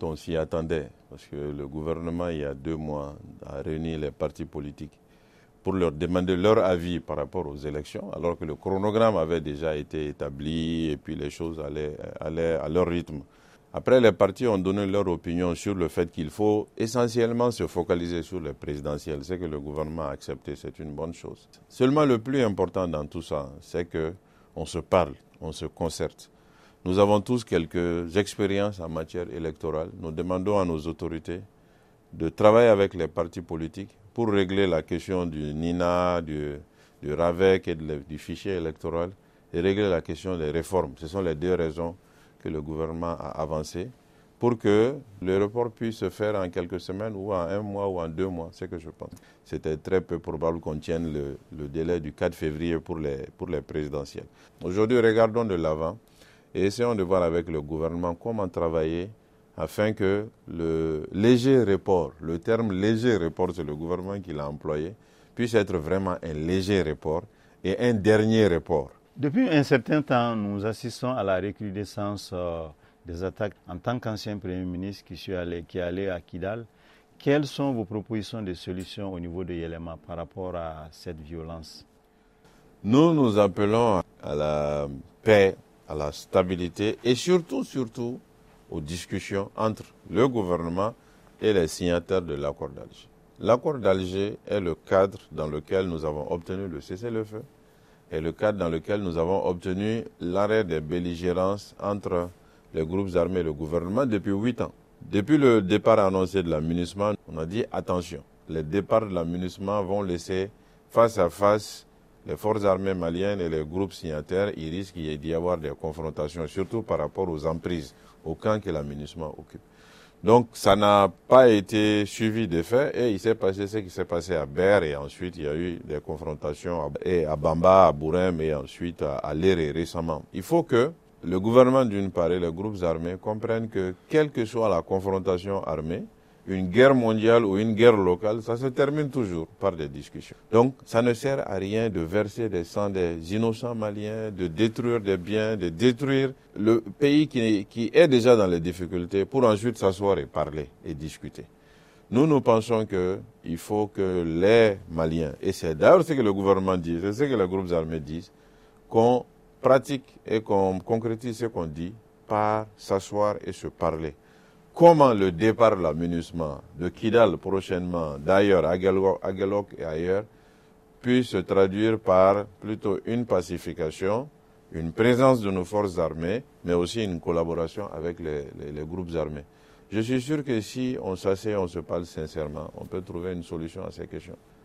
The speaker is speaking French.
On s'y attendait parce que le gouvernement, il y a deux mois, a réuni les partis politiques pour leur demander leur avis par rapport aux élections, alors que le chronogramme avait déjà été établi et puis les choses allaient, à leur rythme. Après, les partis ont donné leur opinion sur le fait qu'il faut essentiellement se focaliser sur les présidentielles. C'est que le gouvernement a accepté, c'est une bonne chose. Seulement, le plus important dans tout ça, c'est que on se parle, on se concerte. Nous avons tous quelques expériences en matière électorale. Nous demandons à nos autorités de travailler avec les partis politiques pour régler la question du NINA, du, RAVEC et du fichier électoral et régler la question des réformes. Ce sont les deux raisons que le gouvernement a avancées pour que le report puisse se faire en quelques semaines ou en un mois ou en deux mois, c'est que je pense. C'était très peu probable qu'on tienne le, le, délai du 4 février pour les, pour les présidentielles. Aujourd'hui, regardons de l'avant et essayons de voir avec le gouvernement comment travailler afin que le léger report, le terme léger report, c'est le gouvernement qui l'a employé, puisse être vraiment un léger report et un dernier report. Depuis un certain temps, nous assistons à la recrudescence euh, des attaques. En tant qu'ancien Premier ministre qui, suis allé, qui est allé à Kidal, quelles sont vos propositions de solutions au niveau de Yelema par rapport à cette violence? Nous, nous appelons à la paix, à la stabilité et surtout, surtout, aux discussions entre le gouvernement et les signataires de l'accord d'Alger. L'accord d'Alger est le cadre dans lequel nous avons obtenu le cessez-le-feu et le cadre dans lequel nous avons obtenu l'arrêt des belligérances entre les groupes armés et le gouvernement depuis huit ans. Depuis le départ annoncé de la MINUSMA, on a dit attention, les départs de la MINUSMA vont laisser face à face les forces armées maliennes et les groupes signataires. Il risque d'y avoir des confrontations, surtout par rapport aux emprises, au camp que la MINUSMA occupe. Donc ça n'a pas été suivi des faits et il s'est passé ce qui s'est passé à Ber et ensuite il y a eu des confrontations à, et à Bamba, à Bourem et ensuite à, à Léré récemment. Il faut que le gouvernement d'une part et les groupes armés comprennent que quelle que soit la confrontation armée, une guerre mondiale ou une guerre locale, ça se termine toujours par des discussions. Donc, ça ne sert à rien de verser des sangs des innocents maliens, de détruire des biens, de détruire le pays qui, est déjà dans les difficultés pour ensuite s'asseoir et parler et discuter. Nous, nous pensons qu'il faut que les Maliens, et c'est d'ailleurs ce que le gouvernement dit, c'est ce que les groupes armés disent, qu'on pratique et qu'on concrétise ce qu'on dit par s'asseoir et se parler comment le départ de la MINUSMA de Kidal prochainement, d'ailleurs à Galok et ailleurs, puisse se traduire par plutôt une pacification, une présence de nos forces armées, mais aussi une collaboration avec les, les, les groupes armés. Je suis sûr que si on s'assied, on se parle sincèrement, on peut trouver une solution à ces questions.